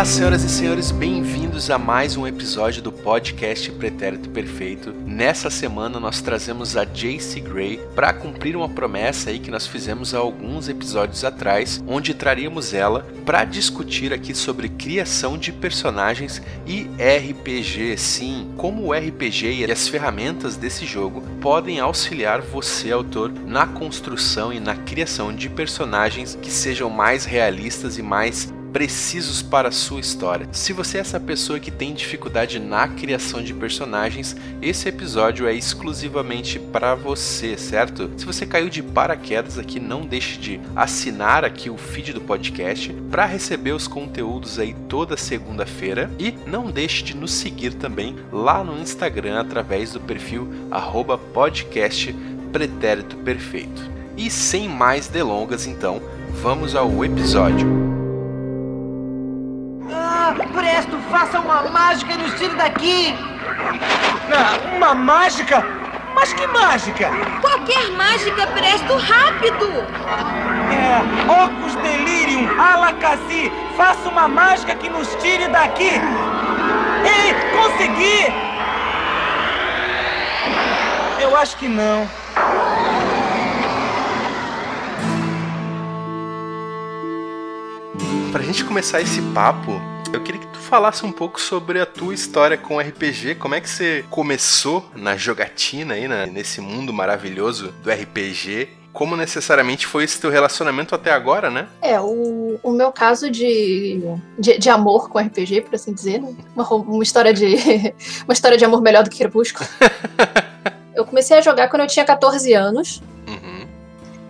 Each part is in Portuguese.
Olá, senhoras e senhores, bem-vindos a mais um episódio do podcast Pretérito Perfeito. Nessa semana nós trazemos a Jace Gray para cumprir uma promessa aí que nós fizemos há alguns episódios atrás, onde traríamos ela para discutir aqui sobre criação de personagens e RPG. Sim, como o RPG e as ferramentas desse jogo podem auxiliar você, autor, na construção e na criação de personagens que sejam mais realistas e mais precisos para a sua história. Se você é essa pessoa que tem dificuldade na criação de personagens, esse episódio é exclusivamente para você, certo? Se você caiu de paraquedas aqui, não deixe de assinar aqui o feed do podcast para receber os conteúdos aí toda segunda-feira e não deixe de nos seguir também lá no Instagram através do perfil podcast pretérito perfeito. E sem mais delongas, então, vamos ao episódio. Mágica e nos tire daqui! Ah, uma mágica? Mas que mágica? Qualquer mágica, Presto, rápido! É, Ocus Delirium, Alacassi, faça uma mágica que nos tire daqui! Ei, consegui! Eu acho que não. Pra gente começar esse papo, eu queria que falasse um pouco sobre a tua história com RPG, como é que você começou na jogatina aí, nesse mundo maravilhoso do RPG como necessariamente foi esse teu relacionamento até agora, né? É, o, o meu caso de, de, de amor com RPG, por assim dizer, né? uma, uma história de uma história de amor melhor do que Crepúsculo. eu comecei a jogar quando eu tinha 14 anos.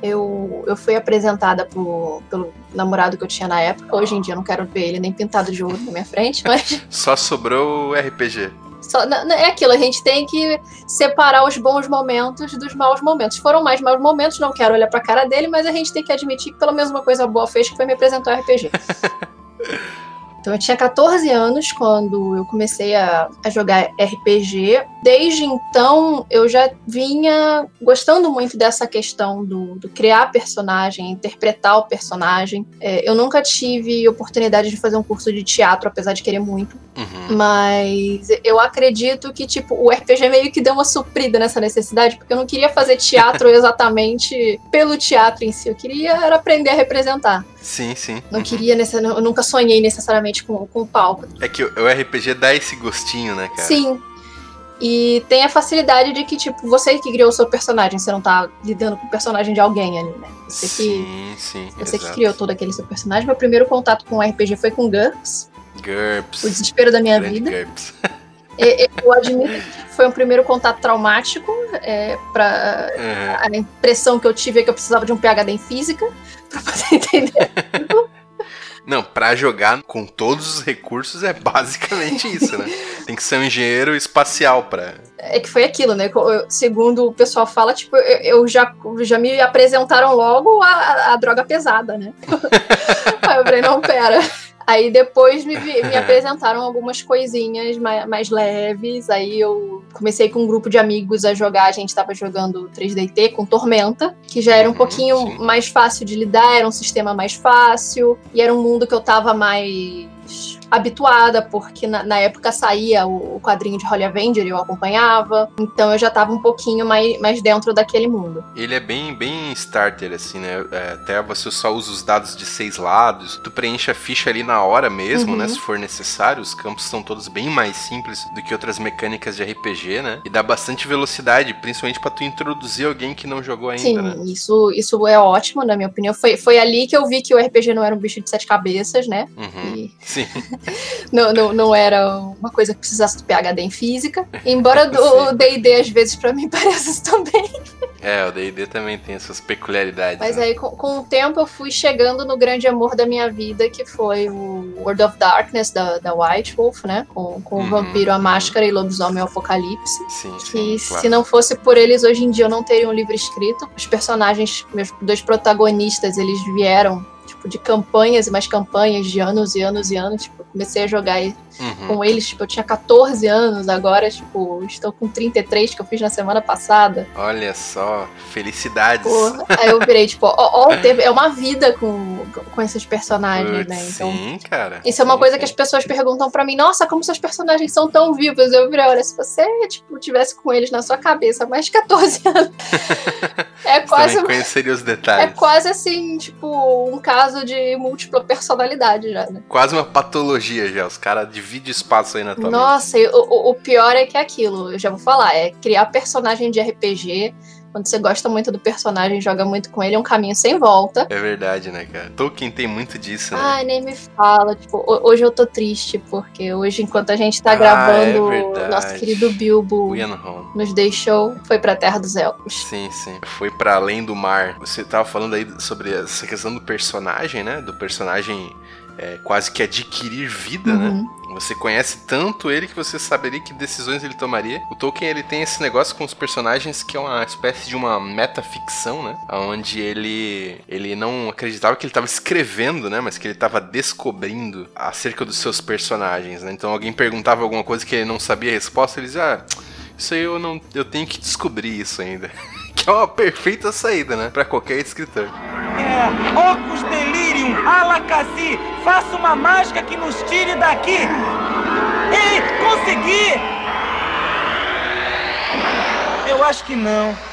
Eu, eu fui apresentada por, pelo namorado que eu tinha na época. Hoje em dia eu não quero ver ele nem pintado de ouro na minha frente, mas. Só sobrou o RPG. Só, é aquilo, a gente tem que separar os bons momentos dos maus momentos. Foram mais maus momentos, não quero olhar pra cara dele, mas a gente tem que admitir que pelo menos uma coisa boa fez que foi me apresentar o RPG. Então eu tinha 14 anos quando eu comecei a, a, jogar RPG. Desde então eu já vinha gostando muito dessa questão do, do criar personagem, interpretar o personagem. É, eu nunca tive oportunidade de fazer um curso de teatro, apesar de querer muito. Uhum. Mas eu acredito que, tipo, o RPG meio que deu uma suprida nessa necessidade, porque eu não queria fazer teatro exatamente pelo teatro em si. Eu queria era aprender a representar. Sim, sim. Não uhum. queria, eu nunca sonhei necessariamente com, com o palco. É que o RPG dá esse gostinho, né, cara? Sim. E tem a facilidade de que, tipo, você que criou o seu personagem, você não tá lidando com o personagem de alguém ali, né? Você sim, que, sim. Você exato. que criou todo aquele seu personagem. Meu primeiro contato com o RPG foi com GURPS. GURPS. O desespero da minha vida. GURPS. Eu admito que foi um primeiro contato traumático. É, pra, uhum. A impressão que eu tive é que eu precisava de um PhD em física pra poder entender. Não, para jogar com todos os recursos é basicamente isso, né? Tem que ser um engenheiro espacial para. É que foi aquilo, né? Segundo o pessoal fala, tipo, eu já, já me apresentaram logo a, a droga pesada, né? Aí eu falei, não, pera. Aí depois me, me apresentaram algumas coisinhas mais, mais, leves. Aí eu comecei com um grupo de amigos a jogar. A gente tava jogando 3DT com Tormenta, que já era um uhum, pouquinho sim. mais fácil de lidar, era um sistema mais fácil. E era um mundo que eu tava mais habituada, porque na, na época saía o, o, quadrinho de Holly Avenger e eu acompanhava, então eu já estava um pouquinho mais, mais dentro daquele mundo. Ele é bem, bem starter, assim, né? É, até você só usa os dados de seis lados, tu preenche a ficha ali na hora mesmo, né? uhum. né? Se for necessário, os campos são todos bem mais simples do que outras mecânicas de RPG, né? E dá bastante velocidade, principalmente para tu introduzir alguém que não jogou ainda, Sim, né? isso, isso é ótimo, na minha opinião. Foi, foi ali que eu vi que o RPG não era um bicho de sete cabeças, né? Uhum. E... Sim. não, não, não era uma coisa que precisasse do PhD em física. Embora o D&D às vezes para mim pareça isso também. É, o D&D também tem suas peculiaridades. Mas né? aí com, com, o tempo eu fui chegando no grande amor da minha vida, que foi o World of Darkness da, da White Wolf, né? Com, com uhum, o Vampiro, a uhum. Máscara e Lobisomem o Apocalipse. Sim, que sim, claro. se não fosse por eles, hoje em dia eu não teria um livro escrito. Os personagens, meus dois protagonistas, eles vieram tipo, de campanhas e mais campanhas de anos e anos e anos. Tipo, comecei a jogar uhum. com eles, tipo, eu tinha 14 anos, agora, tipo, estou com 33, que eu fiz na semana passada. Olha só, felicidades. Porra. Aí eu virei, tipo, ó, ó, é uma vida com, com esses personagens, né? Então, sim, cara. Isso sim, é uma coisa sim. que as pessoas perguntam para mim, nossa, como seus personagens são tão vivos? Eu virei, olha, se você, tipo, tivesse com eles na sua cabeça há mais de 14 anos. é quase. conheceria os detalhes. É quase assim, tipo, um caso de múltipla personalidade já, né? Quase uma patologia já. Os caras dividem espaço aí na tua Nossa, o, o pior é que é aquilo, eu já vou falar, é criar personagem de RPG quando você gosta muito do personagem, joga muito com ele, é um caminho sem volta. É verdade, né, cara? Tolkien tem muito disso, né? Ai, nem me fala. Tipo, hoje eu tô triste, porque hoje, enquanto a gente tá ah, gravando, é nosso querido Bilbo nos deixou, foi pra Terra dos Elfos. Sim, sim. Foi para além do mar. Você tava falando aí sobre essa questão do personagem, né? Do personagem é, quase que adquirir vida, né? uhum. né? Você conhece tanto ele que você saberia que decisões ele tomaria. O Tolkien ele tem esse negócio com os personagens que é uma espécie de uma metaficção, né? Onde ele ele não acreditava que ele estava escrevendo, né? Mas que ele estava descobrindo acerca dos seus personagens, né? Então alguém perguntava alguma coisa que ele não sabia a resposta, ele dizia, ah, isso aí eu não eu tenho que descobrir isso ainda. que é uma perfeita saída, né? Para qualquer escritor. É, Alakassi, faça uma mágica que nos tire daqui. Ei, consegui! Eu acho que não.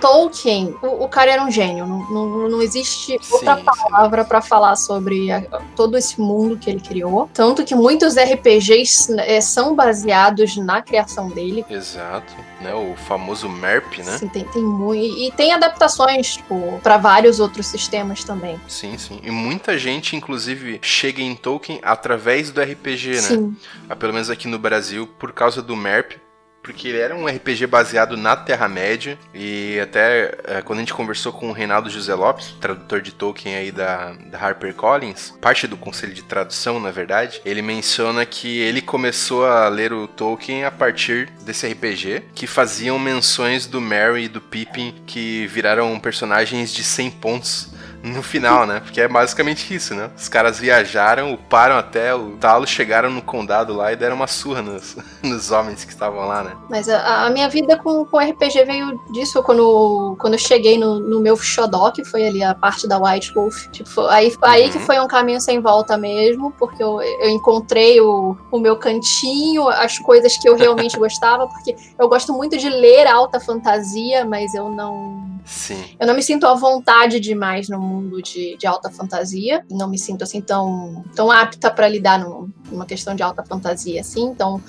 Tolkien, o, o, cara era um gênio. Não, não, não existe outra sim, palavra para falar sobre a, todo esse mundo que ele criou. Tanto que muitos RPGs é, são baseados na criação dele. Exato. Né, o famoso MERP, né? Sim, tem, tem muito. E tem adaptações, tipo, para vários outros sistemas também. Sim, sim. E muita gente, inclusive, chega em Tolkien através do RPG, né? Sim. Ah, pelo menos aqui no Brasil, por causa do MERP porque ele era um RPG baseado na Terra-média, e até é, quando a gente conversou com o Reinaldo José Lopes, tradutor de Tolkien aí da, da HarperCollins, parte do conselho de tradução, na verdade, ele menciona que ele começou a ler o Tolkien a partir desse RPG, que faziam menções do Merry e do Pippin, que viraram personagens de 100 pontos no final, né? Porque é basicamente isso, né? Os caras viajaram, uparam até o talo, chegaram no condado lá e deram uma surra nos, nos homens que estavam lá, né? Mas a, a, minha vida com, com RPG veio disso quando, quando eu cheguei no, no meu Shodok, que foi ali a parte da White Wolf. Tipo, aí, aí uhum. que foi um caminho sem volta mesmo, porque eu, eu encontrei o, o meu cantinho, as coisas que eu realmente gostava, porque eu gosto muito de ler alta fantasia, mas eu não. Sim. Eu não me sinto à vontade demais no mundo de, de alta fantasia. Não me sinto assim tão, tão apta para lidar numa questão de alta fantasia assim. Então,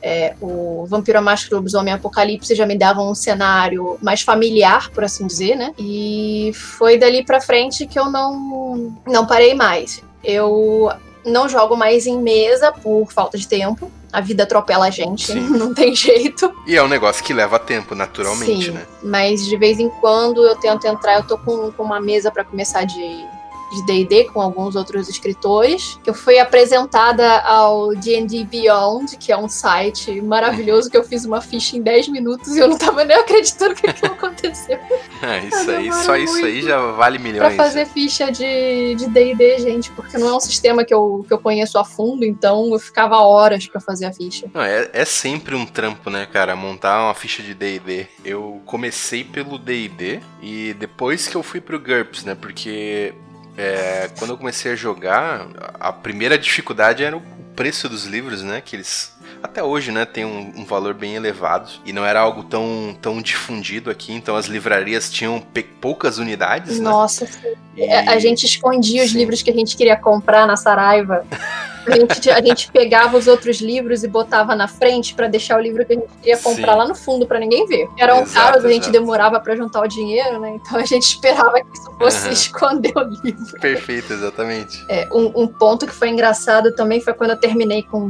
é, o Vampiro Máscara Lobisomem Apocalipse já me dava um cenário mais familiar, por assim dizer, né? E foi dali para frente que eu não, não parei mais. Eu não jogo mais em mesa por falta de tempo. A vida atropela a gente, Sim. não tem jeito. E é um negócio que leva tempo, naturalmente, Sim, né? Mas de vez em quando eu tento entrar, eu tô com, com uma mesa para começar de de D&D com alguns outros escritores. Eu fui apresentada ao D&D Beyond, que é um site maravilhoso que eu fiz uma ficha em 10 minutos e eu não tava nem acreditando que aquilo aconteceu. É, isso aí, só isso aí já vale milhões. Pra fazer ficha de D&D, gente, porque não é um sistema que eu, que eu conheço a fundo, então eu ficava horas para fazer a ficha. Não, é, é sempre um trampo, né, cara, montar uma ficha de D&D. Eu comecei pelo D&D e depois que eu fui pro GURPS, né, porque é, quando eu comecei a jogar, a primeira dificuldade era o preço dos livros, né? Que eles até hoje, né, tem um, um, valor bem elevado e não era algo tão, tão difundido aqui, então as livrarias tinham poucas unidades, né? Nossa, né? e... a gente escondia os Sim. livros que a gente queria comprar na Saraiva. A gente, a gente pegava os outros livros e botava na frente para deixar o livro que a gente queria comprar Sim. lá no fundo para ninguém ver. Eram exato, caros, a gente exato. demorava para juntar o dinheiro, né? Então a gente esperava que isso fosse uhum. esconder o livro. Perfeito, exatamente. É, um, um ponto que foi engraçado também foi quando eu terminei com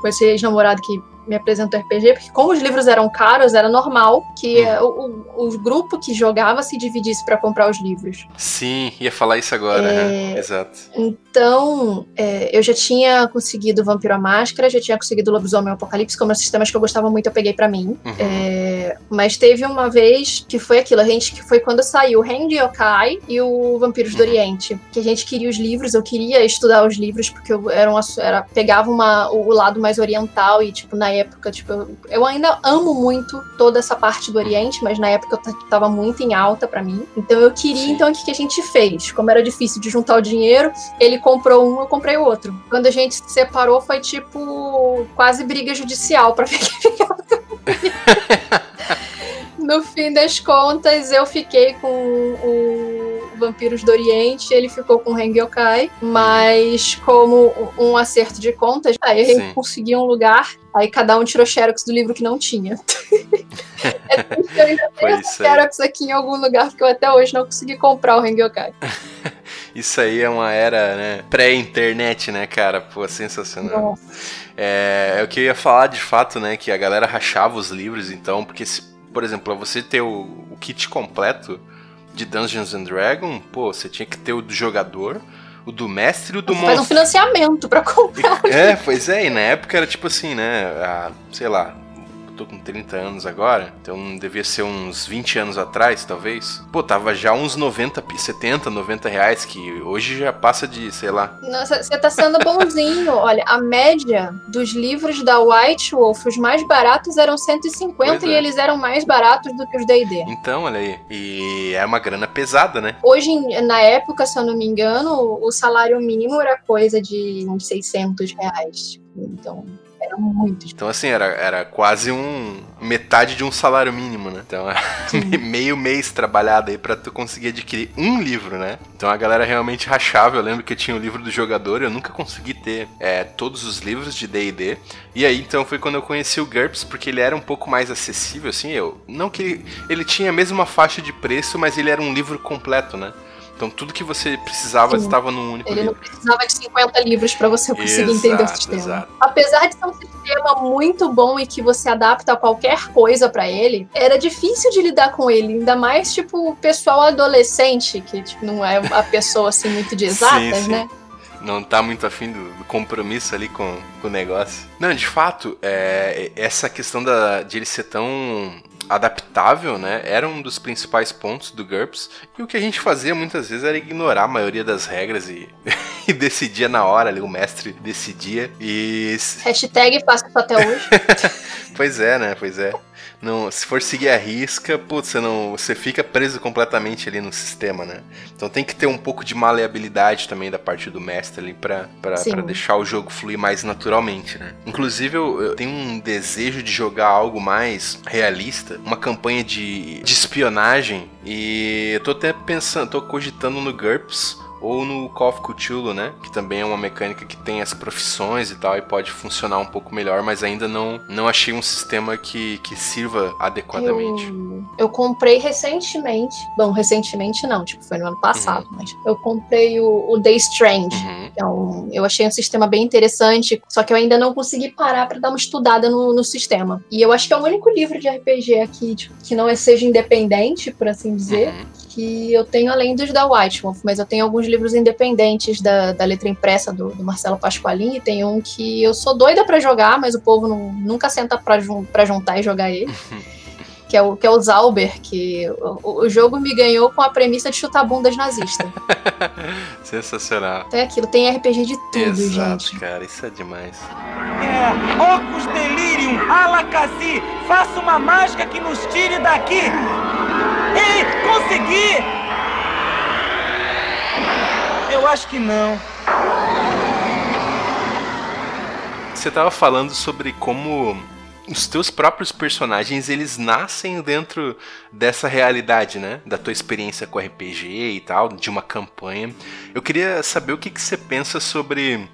com esse ex-namorado que me apresentou RPG, porque como os livros eram caros, era normal que Hum. o, o, o grupo que jogava se dividisse para comprar os livros. Sim, ia falar isso agora, É, né? Exato. Então, é, eu já tinha conseguido Vampiro à Máscara, já tinha conseguido Lobisomem Apocalipse, como sistemas que eu gostava muito, eu peguei pra mim. Uhum. É, mas teve uma vez que foi aquilo, a gente que foi quando saiu o Hand Yokai e o Vampiros do Uhum. Oriente. Que a gente queria os livros, eu queria estudar os livros, porque eu era, uma, era pegava uma, o lado mais oriental e, tipo, na época, tipo, eu, eu ainda amo muito toda essa parte do Oriente, mas na época eu tava muito em alta pra mim. Então eu queria, Sim. então o que, que a gente fez? Como era difícil de juntar o dinheiro, ele comprou um, eu comprei o outro. Quando a gente se separou, foi tipo quase briga judicial pra ver quem ficava No fim das contas, eu fiquei com o Vampiros do Oriente, ele ficou com o Hengyokai, mas como um acerto de contas, aí a gente Sim. conseguiu um lugar, aí cada um tirou xerox do livro que não tinha. é triste, eu ainda tenho essa xerox aqui em algum lugar, porque eu até hoje não consegui comprar o Hengyokai. Isso aí é uma era, né? Pré-internet, né, cara? Pô, sensacional. É, é o que eu ia falar de fato, né? Que a galera rachava os livros, então, porque, se, por exemplo, você ter o, o kit completo de Dungeons and Dragons, pô, você tinha que ter o do jogador, o do mestre e o do Você faz um monstro. financiamento pra comprar. É, pois é, e na época era tipo assim, né? ah, sei lá, tô com 30 anos agora, então devia ser uns 20 anos atrás, talvez. Pô, tava já uns 90, pi- 70, 90 reais, que hoje já passa de, sei lá. Nossa, você tá sendo bonzinho. Olha, a média dos livros da White Wolf, os mais baratos eram 150 Pois e é. eles eram mais baratos do que os D&D. Então, olha aí. E é uma grana pesada, né? Hoje, na época, se eu não me engano, o salário mínimo era coisa de uns 600 reais. Então, era muito. Então, assim, era, era quase um. metade de um salário mínimo, né? Então, meio mês trabalhado aí pra tu conseguir adquirir um livro, né? Então a galera realmente rachava. Eu lembro que eu tinha o livro do jogador, eu nunca consegui ter é, todos os livros de DD. E aí, então, foi quando eu conheci o GURPS, porque ele era um pouco mais acessível, assim. Eu. Não que ele, ele tinha a mesma faixa de preço, mas ele era um livro completo, né? Então tudo que você precisava Sim. estava num único Ele não livro. precisava de 50 livros para você conseguir entender o Exato, sistema. exato. Apesar de ser um sistema muito bom e que você adapta qualquer coisa pra ele, era difícil de lidar com ele, ainda mais tipo o pessoal adolescente, que tipo, não é a pessoa assim muito de exatas, sim. né? não tá muito afim do, do compromisso ali com, com o negócio. Não, de fato, é, essa questão da, de ele ser tão adaptável, né, era um dos principais pontos do GURPS. E o que a gente fazia muitas vezes era ignorar a maioria das regras e, e decidia na hora ali, o mestre decidia. E. Hashtag faço até hoje. Pois é, né? Pois é. Não, se for seguir a risca, putz, você, não, você fica preso completamente ali no sistema, né? Então tem que ter um pouco de maleabilidade também da parte do mestre ali pra, pra, pra deixar o jogo fluir mais naturalmente, né? Inclusive, eu, eu tenho um desejo de jogar algo mais realista, uma campanha de, de espionagem, e eu tô até pensando, tô cogitando no GURPS ou no Call of Cthulhu, né? Que também é uma mecânica que tem as profissões e tal e pode funcionar um pouco melhor, mas ainda não, não achei um sistema que, que sirva adequadamente. Eu, eu comprei recentemente. Bom, recentemente não, tipo, foi no ano passado, mas eu comprei o, o Day Strange. Uhum. Então, eu achei um sistema bem interessante, só que eu ainda não consegui parar pra dar uma estudada no, no sistema. E eu acho que é o único livro de RPG aqui tipo, que não é, seja independente, por assim dizer, Uhum. que eu tenho além dos da White Wolf, mas eu tenho alguns livros independentes da, da letra impressa do, do Marcelo Pasqualini, e tem um que eu sou doida pra jogar, mas o povo não- nunca senta pra, jun, pra juntar e jogar ele. Que é, o, que é o Zauber, que o, o jogo me ganhou com a premissa de chutar bundas nazistas. Sensacional. Então é aquilo, tem RPG de tudo, Exato, gente. cara, isso é demais. É, Ocus Delirium, Alacassi, faça uma mágica que nos tire daqui. Ei, consegui! Eu acho que não. Você tava falando sobre como os teus próprios personagens eles nascem dentro dessa realidade, né? Da tua experiência com RPG e tal, de uma campanha. Eu queria saber o que, que você pensa sobre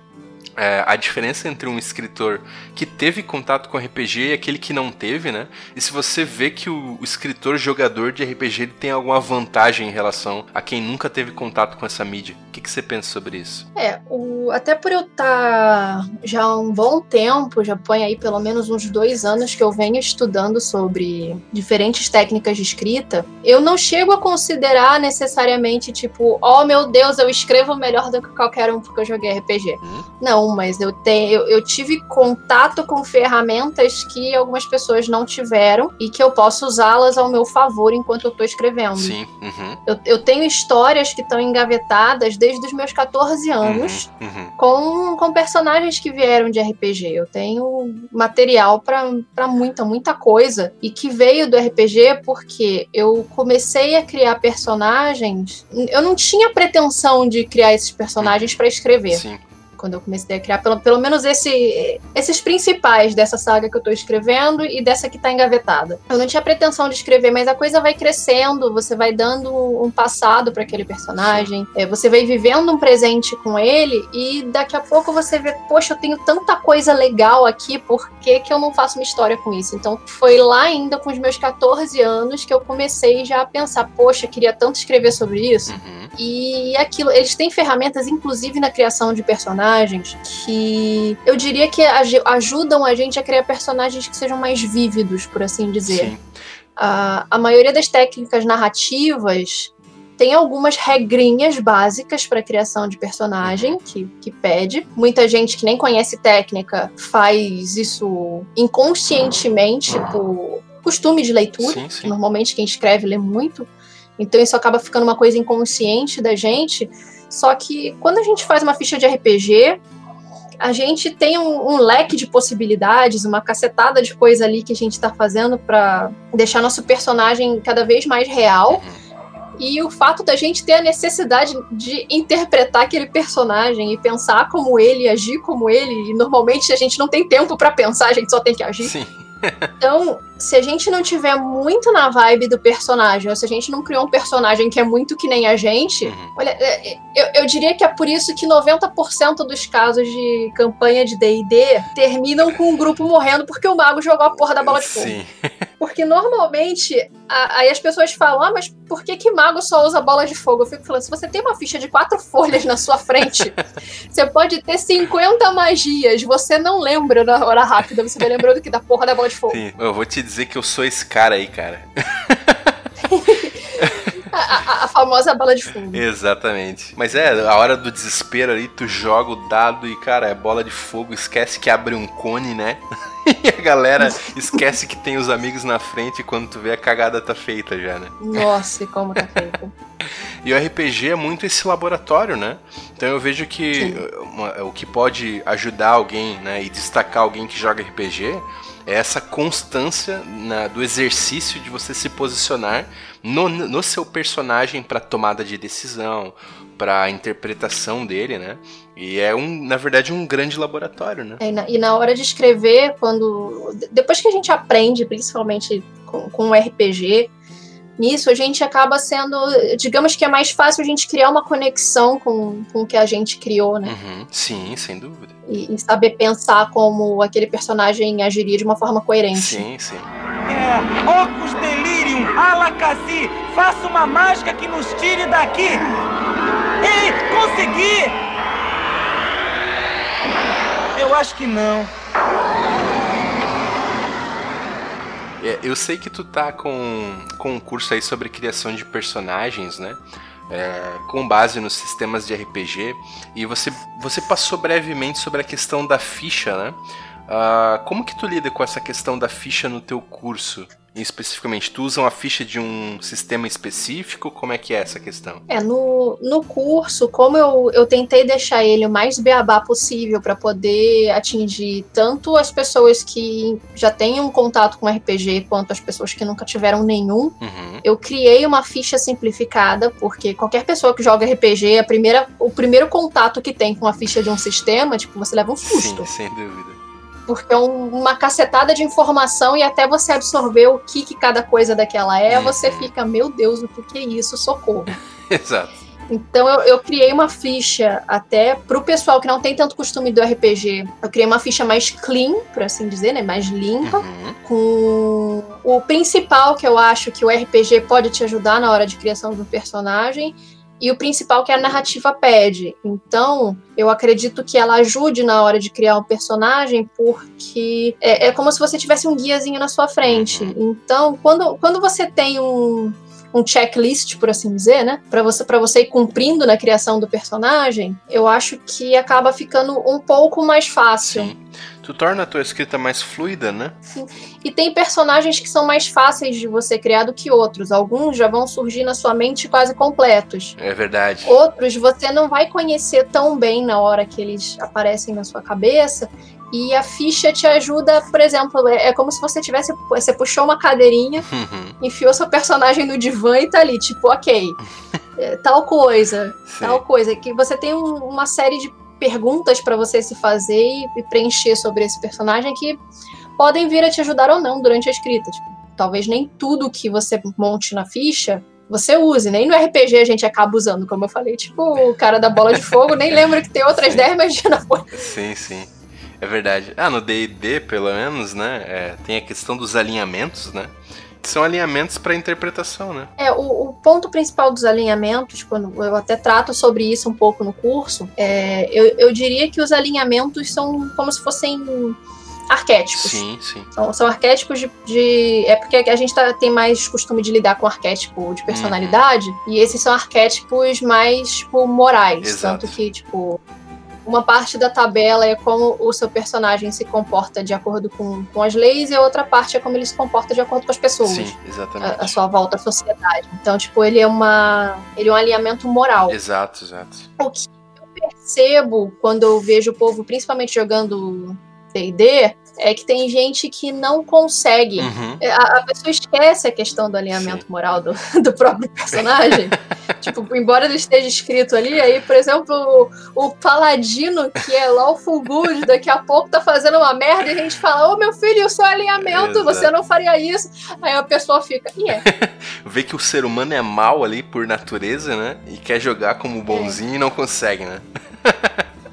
é, a diferença entre um escritor que teve contato com RPG e aquele que não teve, né? E se você vê que o, o escritor jogador de RPG ele tem alguma vantagem em relação a quem nunca teve contato com essa mídia. O que, que você pensa sobre isso? É, o, até por eu estar tá já há um bom tempo, já põe aí pelo menos uns dois anos que eu venho estudando sobre diferentes técnicas de escrita, eu não chego a considerar necessariamente tipo, oh meu Deus, eu escrevo melhor do que qualquer um porque eu joguei RPG. Hum? Não, mas eu, tenho, eu, eu tive contato com ferramentas que algumas pessoas não tiveram e que eu posso usá-las ao meu favor enquanto eu estou escrevendo. Sim. Uhum. Eu, eu tenho histórias que estão engavetadas desde os meus 14 anos uhum. Uhum. Com, com personagens que vieram de RPG. Eu tenho material para muita, muita coisa e que veio do RPG porque eu comecei a criar personagens. Eu não tinha pretensão de criar esses personagens para escrever. Sim quando eu comecei a criar, pelo, pelo menos esse, esses principais dessa saga que eu tô escrevendo e dessa que tá engavetada. Eu não tinha pretensão de escrever, mas a coisa vai crescendo, você vai dando um passado para aquele personagem, é, você vai vivendo um presente com ele e daqui a pouco você vê, poxa, eu tenho tanta coisa legal aqui, por que, que eu não faço uma história com isso? Então foi lá ainda com os meus 14 anos que eu comecei já a pensar, poxa, queria tanto escrever sobre isso. Uhum. E aquilo, eles têm ferramentas, inclusive na criação de personagens personagens que eu diria que ajudam a gente a criar personagens que sejam mais vívidos, por assim dizer. A, a maioria das técnicas narrativas tem algumas regrinhas básicas para criação de personagem uhum. que, que pede. Muita gente que nem conhece técnica faz isso inconscientemente por costume de leitura. Sim, sim. Normalmente quem escreve lê muito. Então isso acaba ficando uma coisa inconsciente da gente. Só que quando a gente faz uma ficha de RPG, a gente tem um, um, leque de possibilidades, uma cacetada de coisa ali que a gente está fazendo para deixar nosso personagem cada vez mais real. E o fato da gente ter a necessidade de interpretar aquele personagem e pensar como ele, agir como ele, e normalmente a gente não tem tempo para pensar, a gente só tem que agir. Sim. Então, se a gente não tiver muito na vibe do personagem, ou se a gente não criou um personagem que é muito que nem a gente, uhum. olha, é, é, eu, eu, diria que é por isso que 90% dos casos de campanha de DD terminam com o grupo morrendo porque o mago jogou a porra da bola de fogo. Sim. Porque normalmente, a, aí as pessoas falam, ah, mas por que que mago só usa bola de fogo? Eu fico falando, se você tem uma ficha de quatro folhas na sua frente, você pode ter 50 magias, você não lembra na hora rápida, você vai lembrando que da porra da bola de fogo. Sim, eu vou te dizer que eu sou esse cara aí, cara. a, a, a, famosa bala de fogo. Exatamente. Mas é, a hora do desespero ali, tu joga o dado e, cara, é bola de fogo, esquece que abre um cone, né? e a galera esquece que tem os amigos na frente e quando tu vê a cagada tá feita já, né? Nossa, e como tá feita. e o RPG é muito esse laboratório, né? Então eu vejo que uma, o que pode ajudar alguém, né, e destacar alguém que joga RPG é essa constância na, do exercício de você se posicionar no, no seu personagem para tomada de decisão, para interpretação dele, né? E é um, na verdade, um grande laboratório, né? É, e, na, e na hora de escrever, quando depois que a gente aprende, principalmente com, com o RPG, nisso a gente acaba sendo, digamos que é mais fácil a gente criar uma conexão com, com o que a gente criou, né? Uhum, sim, sem dúvida. E, e, saber pensar como aquele personagem agiria de uma forma coerente. Sim, sim. É, Ocus Delirium, Alakazzi, faça uma mágica que nos tire daqui! Ei, consegui! Eu acho que não. É, eu sei que tu tá com, com um curso aí sobre criação de personagens, né? É, com base nos sistemas de RPG. E você, você passou brevemente sobre a questão da ficha, né? Uh, como que tu lida com essa questão da ficha no teu curso? Especificamente? Tu usa uma ficha de um sistema específico? Como é que é essa questão? É, no, no curso, como eu, eu tentei deixar ele o mais beabá possível para poder atingir tanto as pessoas que já têm um contato com RPG quanto as pessoas que nunca tiveram nenhum, uhum. eu criei uma ficha simplificada, porque qualquer pessoa que joga RPG, a primeira, o primeiro contato que tem com a ficha de um sistema, tipo, você leva um susto. Sim, sem dúvida porque é um, uma cacetada de informação e até você absorver o que, que cada coisa daquela é, você fica, meu Deus, o que, que é isso? Socorro. Exato. Então eu, eu, criei uma ficha até pro pessoal que não tem tanto costume do RPG. Eu criei uma ficha mais clean, por assim dizer, né? Mais limpa. Uhum. Com o principal que eu acho que o RPG pode te ajudar na hora de criação do personagem e o principal que a narrativa pede. Então, eu acredito que ela ajude na hora de criar um personagem, porque é, é como se você tivesse um guiazinho na sua frente. Uhum. Então, quando, quando você tem um, um checklist, por assim dizer, né? Para você, para você ir cumprindo na criação do personagem, eu acho que acaba ficando um pouco mais fácil. Sim. Tu torna a tua escrita mais fluida, né? Sim. E tem personagens que são mais fáceis de você criar do que outros. Alguns já vão surgir na sua mente quase completos. É verdade. Outros você não vai conhecer tão bem na hora que eles aparecem na sua cabeça. E a ficha te ajuda, por exemplo, é, é como se você tivesse. Você puxou uma cadeirinha, uhum. enfiou seu personagem no divã e tá ali, tipo, ok. É, tal coisa, Sim. tal coisa. Que você tem um, uma série de perguntas para você se fazer e preencher sobre esse personagem que podem vir a te ajudar ou não durante a escrita. Tipo, talvez nem tudo que você monte na ficha você use, nem no RPG a gente acaba usando, como eu falei, tipo o cara da bola de fogo, nem lembro que tem outras 10 magias na Sim, sim. É verdade. Ah, no D&D, pelo menos, né, é, tem a questão dos alinhamentos, né? São alinhamentos para interpretação, né? É, o, o, ponto principal dos alinhamentos, quando eu até trato sobre isso um pouco no curso, é, eu, eu diria que os alinhamentos são como se fossem arquétipos. Sim, sim. São, são arquétipos de, de, É porque a gente tá, tem mais costume de lidar com arquétipo de personalidade, uhum. e esses são arquétipos mais, tipo, morais. Exato. Tanto que, tipo, uma parte da tabela é como o seu personagem se comporta de acordo com, com as leis e a outra parte é como ele se comporta de acordo com as pessoas. Sim, exatamente. A, a sua volta à sociedade. Então, tipo, ele é uma. Ele é um alinhamento moral. Exato, exato. O que eu percebo quando eu vejo o povo, principalmente jogando D&D, é que tem gente que não consegue. Uhum. É, a, a, pessoa esquece a questão do alinhamento Sim. moral do, do próprio personagem. tipo, embora ele esteja escrito ali, aí, por exemplo, o, o paladino, que é lawful good, daqui a pouco tá fazendo uma merda e a gente fala: Ô oh, meu filho, o seu alinhamento, Exato. você não faria isso. Aí a pessoa fica, e é. Vê que o ser humano é mal ali por natureza, né? E quer jogar como bonzinho é. e não consegue, né?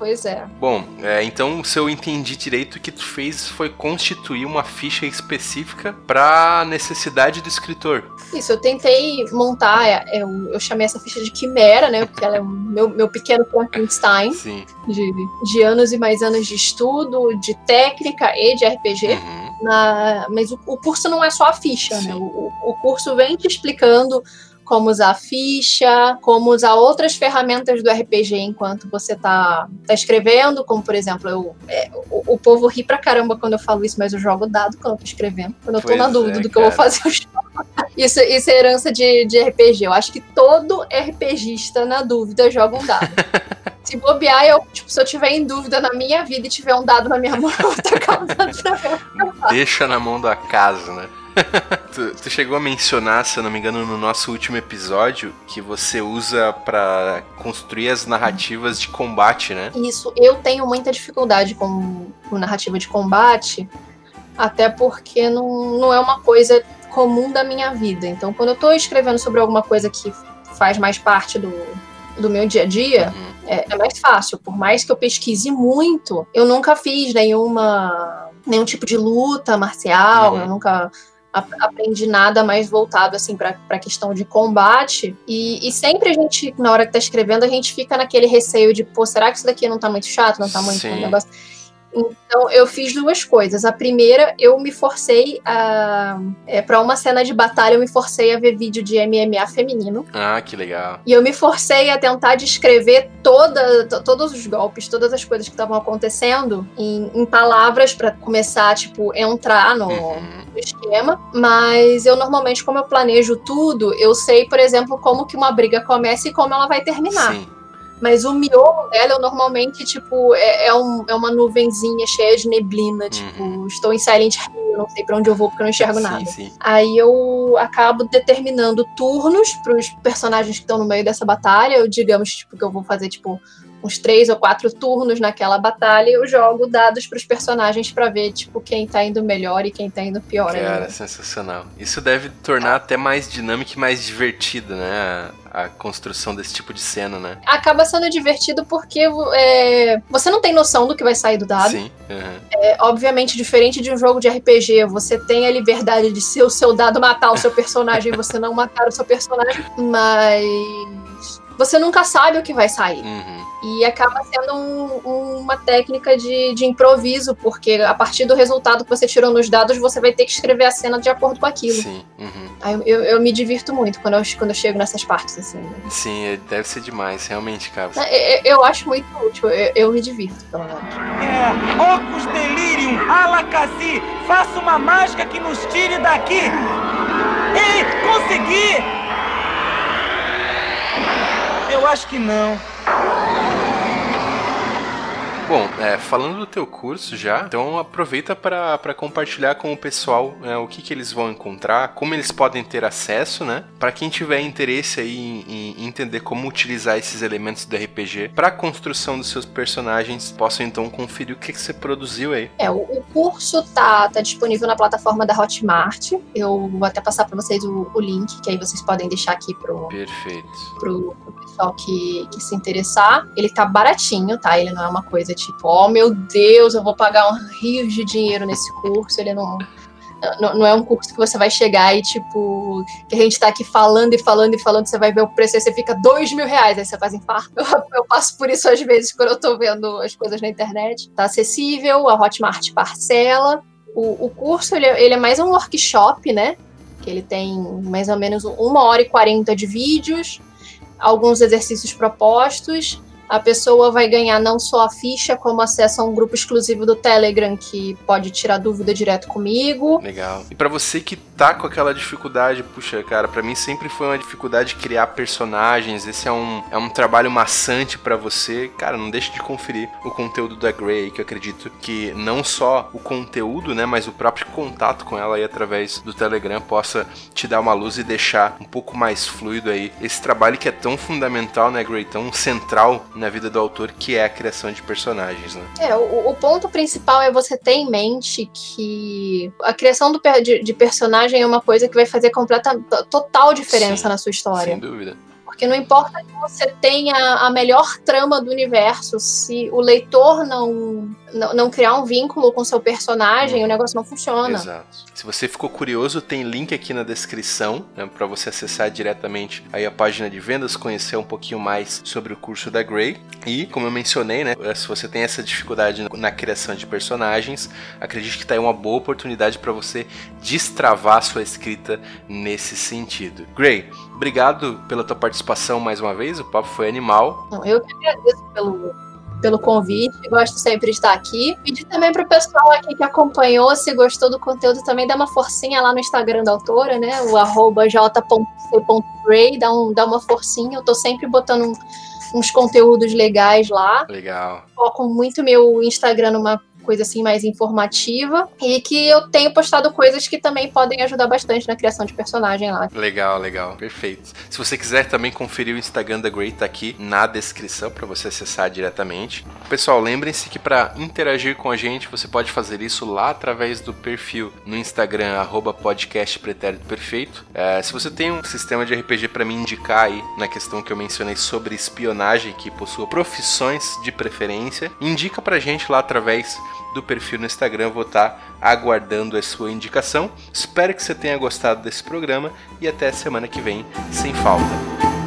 Pois é. Bom, é, então se eu entendi direito, o que tu fez foi constituir uma ficha específica para necessidade do escritor. Isso, eu tentei montar, é, eu, eu chamei essa ficha de quimera, né? Porque ela é o meu, meu pequeno Frankenstein. Sim. De, de anos e mais anos de estudo, de técnica e de RPG. Uhum. Na, mas o, o, curso não é só a ficha, né? Sim. né? O, o curso vem te explicando como usar ficha, como usar outras ferramentas do RPG enquanto você tá, tá escrevendo, como por exemplo, eu, é, o, o, povo ri pra caramba quando eu falo isso, mas eu jogo dado quando eu tô escrevendo. Quando eu tô pois na dúvida é, do que cara. eu vou fazer, eu jogo. Isso, isso é herança de, de RPG. Eu acho que todo RPGista na dúvida joga um dado. Se bobear, eu, tipo, se eu tiver em dúvida na minha vida e tiver um dado na minha mão, eu vou tacar um dado pra ver. Deixa na mão do acaso, né? tu, tu, chegou a mencionar, se eu não me engano, no nosso último episódio, que você usa para construir as narrativas de combate, né? Isso, eu tenho muita dificuldade com, com narrativa de combate, até porque não, não é uma coisa comum da minha vida. Então, quando eu tô escrevendo sobre alguma coisa que faz mais parte do, do meu dia a dia, uhum. é, é, mais fácil. Por mais que eu pesquise muito, eu nunca fiz nenhuma nenhum tipo de luta marcial, uhum. eu nunca aprendi nada mais voltado assim para a questão de combate. E, e, sempre a gente na hora que tá escrevendo a gente fica naquele receio de pô será que isso daqui não tá muito chato? Não tá muito um negócio então eu fiz duas coisas. A primeira, eu me forcei a. É, para uma cena de batalha, eu me forcei a ver vídeo de MMA feminino. Ah, que legal. E eu me forcei a tentar descrever toda, todos os golpes, todas as coisas que estavam acontecendo em, em palavras para começar, tipo, entrar no, uhum. no esquema. Mas eu normalmente, como eu planejo tudo, eu sei, por exemplo, como que uma briga começa e como ela vai terminar. Sim. Mas o miolo dela, eu normalmente, tipo, é, é, um, é uma nuvenzinha cheia de neblina. Tipo, uhum. estou em Silent Hill, não sei pra onde eu vou porque eu não enxergo sim, nada. Sim. Aí eu acabo determinando turnos pros personagens que estão no meio dessa batalha. Eu, digamos, tipo, que eu vou fazer, tipo, uns três ou quatro turnos naquela batalha, eu jogo dados para os personagens para ver, tipo, quem tá indo melhor e quem tá indo pior. Cara, ainda. sensacional. Isso deve tornar até mais dinâmica e mais divertida, né? A, a construção desse tipo de cena, né? Acaba sendo divertido porque é, você não tem noção do que vai sair do dado. Sim. uhum. É, obviamente, diferente de um jogo de RPG, você tem a liberdade de se o seu dado matar o seu personagem e você não matar o seu personagem, mas você nunca sabe o que vai sair. Uhum. E acaba sendo um- uma técnica de, de improviso, porque a partir do resultado que você tirou nos dados, você vai ter que escrever a cena de acordo com aquilo. Sim. Uhum. Aí eu, eu me divirto muito quando eu, quando eu chego nessas partes, assim. Sim, é- deve ser demais, realmente, cara. Eu, eu acho muito útil, eu, eu me divirto, pelo menos. É, Ocus Delirium, Alakassi, faça uma mágica que nos tire daqui! Ei, consegui! Acho que não. Bom, é, falando do teu curso já, então aproveita para compartilhar com o pessoal né, o que, que eles vão encontrar, como eles podem ter acesso, né? Para quem tiver interesse aí em, em entender como utilizar esses elementos do RPG para a construção dos seus personagens, possam então conferir o que, que você produziu aí. É, o, o curso tá, tá disponível na plataforma da Hotmart. Eu vou até passar para vocês o, o link, que aí vocês podem deixar aqui pro, Perfeito. pro, pro pessoal que, que se interessar. Ele tá baratinho, tá? Ele não é uma coisa tipo, oh meu Deus, eu vou pagar um rio de dinheiro nesse curso. Ele não. Não, não é um curso que você vai chegar e, tipo, que a gente tá aqui falando e falando e falando, você vai ver o preço, aí você fica dois mil reais, aí você quase infarta. Eu, eu passo por isso às vezes quando eu tô vendo as coisas na internet. Tá acessível, a Hotmart parcela. O, o curso, ele, é- ele é mais um workshop, né? Que ele tem mais ou menos uma hora e quarenta de vídeos, alguns exercícios propostos. A pessoa vai ganhar não só a ficha, como acesso a um grupo exclusivo do Telegram que pode tirar dúvida direto comigo. Legal. E pra você que tá com aquela dificuldade, puxa, cara, pra mim sempre foi uma dificuldade criar personagens. Esse é um, é um trabalho maçante pra você. Cara, não deixe de conferir o conteúdo da Grey, que eu acredito que não só o conteúdo, né, mas o próprio contato com ela aí através do Telegram possa te dar uma luz e deixar um pouco mais fluido aí esse trabalho que é tão fundamental, né, Grey, tão central na vida do autor, que é a criação de personagens, né? É, o, o ponto principal é você ter em mente que a criação do de, de personagem é uma coisa que vai fazer completa, total diferença Sim, na sua história. Sem dúvida. Porque não importa que você tenha a melhor trama do universo, se o leitor não, não, não criar um vínculo com seu personagem, Uhum. o negócio não funciona. Exato. Se você ficou curioso, tem link aqui na descrição né, para você acessar diretamente aí a página de vendas, conhecer um pouquinho mais sobre o curso da Grey. E, como eu mencionei, né, se você tem essa dificuldade na criação de personagens, acredite que tá aí uma boa oportunidade para você destravar a sua escrita nesse sentido. Grey, obrigado pela tua participação mais uma vez. O papo foi animal. Eu que agradeço pelo, pelo convite, gosto sempre de estar aqui. Pedir também pro pessoal aqui que acompanhou, se gostou do conteúdo, também dá uma forcinha lá no Instagram da autora, né? O arroba j.c.ray, dá, um, dá uma forcinha. Eu tô sempre botando um- uns conteúdos legais lá. Legal. Foco muito meu Instagram numa coisa assim mais informativa e que eu tenho postado coisas que também podem ajudar bastante na criação de personagem lá. Legal, legal, perfeito. Se você quiser também conferir o Instagram da Grey, tá aqui na descrição para você acessar diretamente. Pessoal, lembrem-se que para interagir com a gente, você pode fazer isso lá através do perfil no Instagram arroba podcast pretérito perfeito. É, se você tem um sistema de RPG para me indicar aí na questão que eu mencionei sobre espionagem que possua profissões de preferência, indica pra gente lá através do perfil no Instagram, vou estar aguardando a sua indicação. Espero que você tenha gostado desse programa e até semana que vem, sem falta.